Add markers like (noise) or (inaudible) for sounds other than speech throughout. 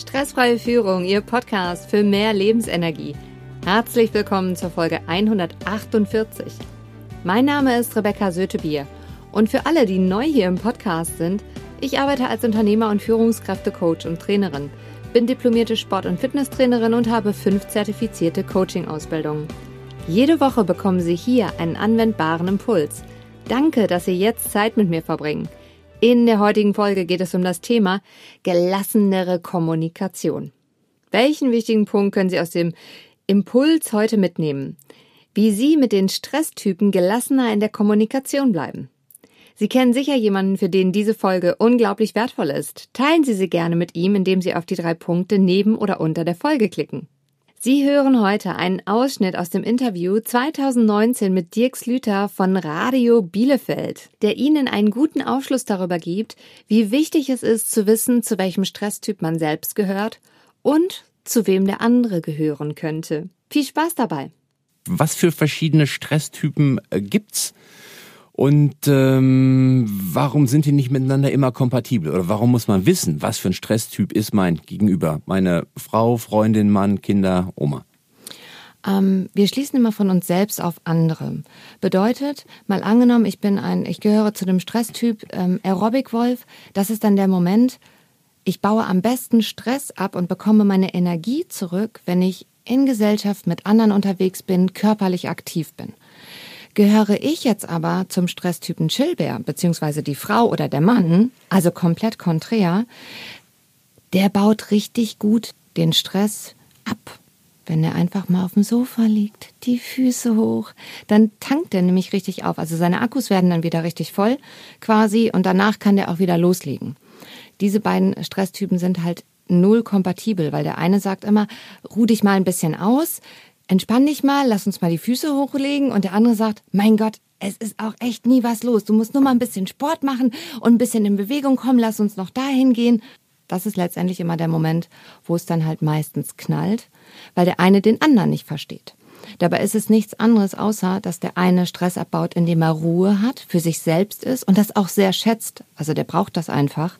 Stressfreie Führung, Ihr Podcast für mehr Lebensenergie. Herzlich willkommen zur Folge 148. Mein Name ist Rebecca Sötebier und für alle, die neu hier im Podcast sind, ich arbeite als Unternehmer und Führungskräftecoach und Trainerin, bin diplomierte Sport- und Fitnesstrainerin und habe fünf zertifizierte Coaching-Ausbildungen. Jede Woche bekommen Sie hier einen anwendbaren Impuls. Danke, dass Sie jetzt Zeit mit mir verbringen. In der heutigen Folge geht es um das Thema gelassenere Kommunikation. Welchen wichtigen Punkt können Sie aus dem Impuls heute mitnehmen? Wie Sie mit den Stresstypen gelassener in der Kommunikation bleiben. Sie kennen sicher jemanden, für den diese Folge unglaublich wertvoll ist. Teilen Sie sie gerne mit ihm, indem Sie auf die drei Punkte neben oder unter der Folge klicken. Sie hören heute einen Ausschnitt aus dem Interview 2019 mit Dirk Slüter von Radio Bielefeld, der Ihnen einen guten Aufschluss darüber gibt, wie wichtig es ist zu wissen, zu welchem Stresstyp man selbst gehört und zu wem der andere gehören könnte. Viel Spaß dabei! Was für verschiedene Stresstypen äh, gibt's? Und ähm, warum sind die nicht miteinander immer kompatibel? Oder warum muss man wissen, was für ein Stresstyp ist mein Gegenüber? Meine Frau, Freundin, Mann, Kinder, Oma. Ähm, wir schließen immer von uns selbst auf andere. Bedeutet, mal angenommen, ich bin ein, ich gehöre zu dem Stresstyp ähm, Aerobic-Wolf, das ist dann der Moment, ich baue am besten Stress ab und bekomme meine Energie zurück, wenn ich in Gesellschaft mit anderen unterwegs bin, körperlich aktiv bin. Gehöre ich jetzt aber zum Stresstypen Chillbär, beziehungsweise die Frau oder der Mann, also komplett konträr, der baut richtig gut den Stress ab. Wenn er einfach mal auf dem Sofa liegt, die Füße hoch, dann tankt er nämlich richtig auf. Also seine Akkus werden dann wieder richtig voll quasi und danach kann der auch wieder loslegen. Diese beiden Stresstypen sind halt null kompatibel, weil der eine sagt immer, ruh dich mal ein bisschen aus, entspann dich mal, lass uns mal die Füße hochlegen. Und der andere sagt, mein Gott, es ist auch echt nie was los. Du musst nur mal ein bisschen Sport machen und ein bisschen in Bewegung kommen, lass uns noch dahin gehen. Das ist letztendlich immer der Moment, wo es dann halt meistens knallt, weil der eine den anderen nicht versteht. Dabei ist es nichts anderes, außer dass der eine Stress abbaut, indem er Ruhe hat, für sich selbst ist und das auch sehr schätzt. Also der braucht das einfach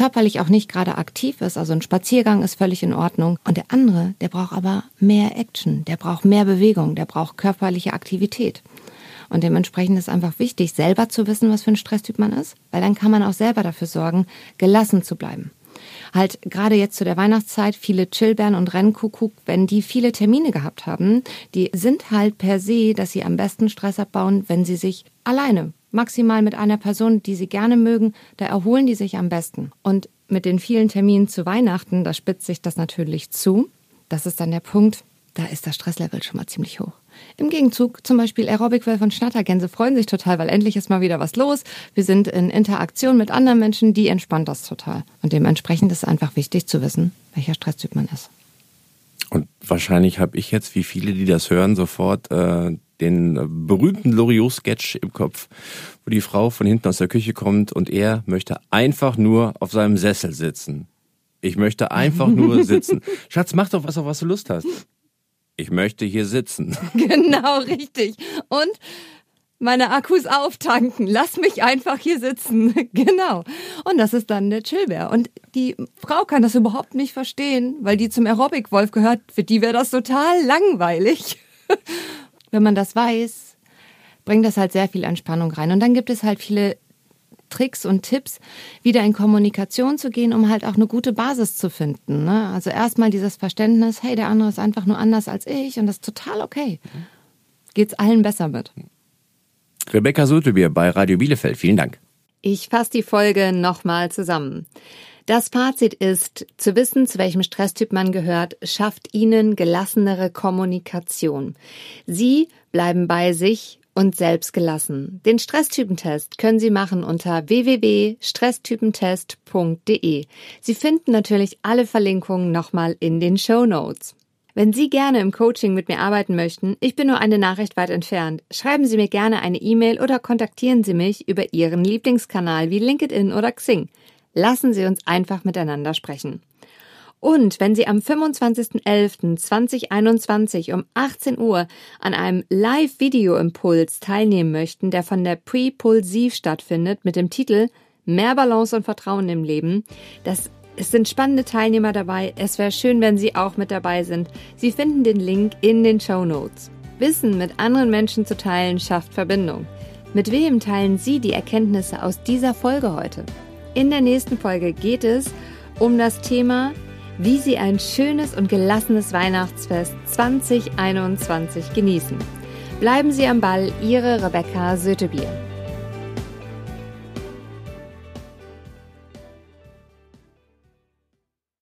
körperlich auch nicht gerade aktiv ist, also ein Spaziergang ist völlig in Ordnung. Und der andere, der braucht aber mehr Action, der braucht mehr Bewegung, der braucht körperliche Aktivität. Und dementsprechend ist einfach wichtig, selber zu wissen, was für ein Stresstyp man ist, weil dann kann man auch selber dafür sorgen, gelassen zu bleiben. Halt gerade jetzt zu der Weihnachtszeit, viele Chillbären und Rennkuckuck, wenn die viele Termine gehabt haben, die sind halt per se, dass sie am besten Stress abbauen, wenn sie sich alleine maximal mit einer Person, die sie gerne mögen, da erholen die sich am besten. Und mit den vielen Terminen zu Weihnachten, da spitzt sich das natürlich zu. Das ist dann der Punkt, da ist das Stresslevel schon mal ziemlich hoch. Im Gegenzug zum Beispiel Aerobic-Wölfe und Schnattergänse freuen sich total, weil endlich ist mal wieder was los. Wir sind in Interaktion mit anderen Menschen, die entspannt das total. Und dementsprechend ist es einfach wichtig zu wissen, welcher Stresstyp man ist. Und wahrscheinlich habe ich jetzt, wie viele, die das hören, sofort äh, den berühmten Loriot-Sketch im Kopf, wo die Frau von hinten aus der Küche kommt und er möchte einfach nur auf seinem Sessel sitzen. Ich möchte einfach nur (laughs) sitzen. Schatz, mach doch was, auf was du Lust hast. Ich möchte hier sitzen. (laughs) Genau, richtig. Und meine Akkus auftanken. Lass mich einfach hier sitzen. (laughs) Genau. Und das ist dann der Chillbär. Und die Frau kann das überhaupt nicht verstehen, weil die zum Aerobic-Wolf gehört. Für die wäre das total langweilig. Wenn man das weiß, bringt das halt sehr viel Entspannung rein. Und dann gibt es halt viele Tricks und Tipps, wieder in Kommunikation zu gehen, um halt auch eine gute Basis zu finden. Ne? Also erstmal dieses Verständnis, hey, der andere ist einfach nur anders als ich und das ist total okay. Geht's allen besser mit. Rebecca Sotebier bei Radio Bielefeld, vielen Dank. Ich fasse die Folge nochmal zusammen. Das Fazit ist, zu wissen, zu welchem Stresstyp man gehört, schafft Ihnen gelassenere Kommunikation. Sie bleiben bei sich und selbst gelassen. Den Stresstypentest können Sie machen unter www.stresstypentest.de. Sie finden natürlich alle Verlinkungen nochmal in den Show Notes. Wenn Sie gerne im Coaching mit mir arbeiten möchten, ich bin nur eine Nachricht weit entfernt. Schreiben Sie mir gerne eine E-Mail oder kontaktieren Sie mich über Ihren Lieblingskanal wie LinkedIn oder Xing. Lassen Sie uns einfach miteinander sprechen. Und wenn Sie am 25.11.2021 um 18 Uhr an einem Live-Video-Impuls teilnehmen möchten, der von der Pre-Pulsiv stattfindet mit dem Titel Mehr Balance und Vertrauen im Leben, das Es sind spannende Teilnehmer dabei. Es wäre schön, wenn Sie auch mit dabei sind. Sie finden den Link in den Show Notes. Wissen mit anderen Menschen zu teilen schafft Verbindung. Mit wem teilen Sie die Erkenntnisse aus dieser Folge heute? In der nächsten Folge geht es um das Thema, wie Sie ein schönes und gelassenes Weihnachtsfest 2021 genießen. Bleiben Sie am Ball, Ihre Rebecca Sötebier.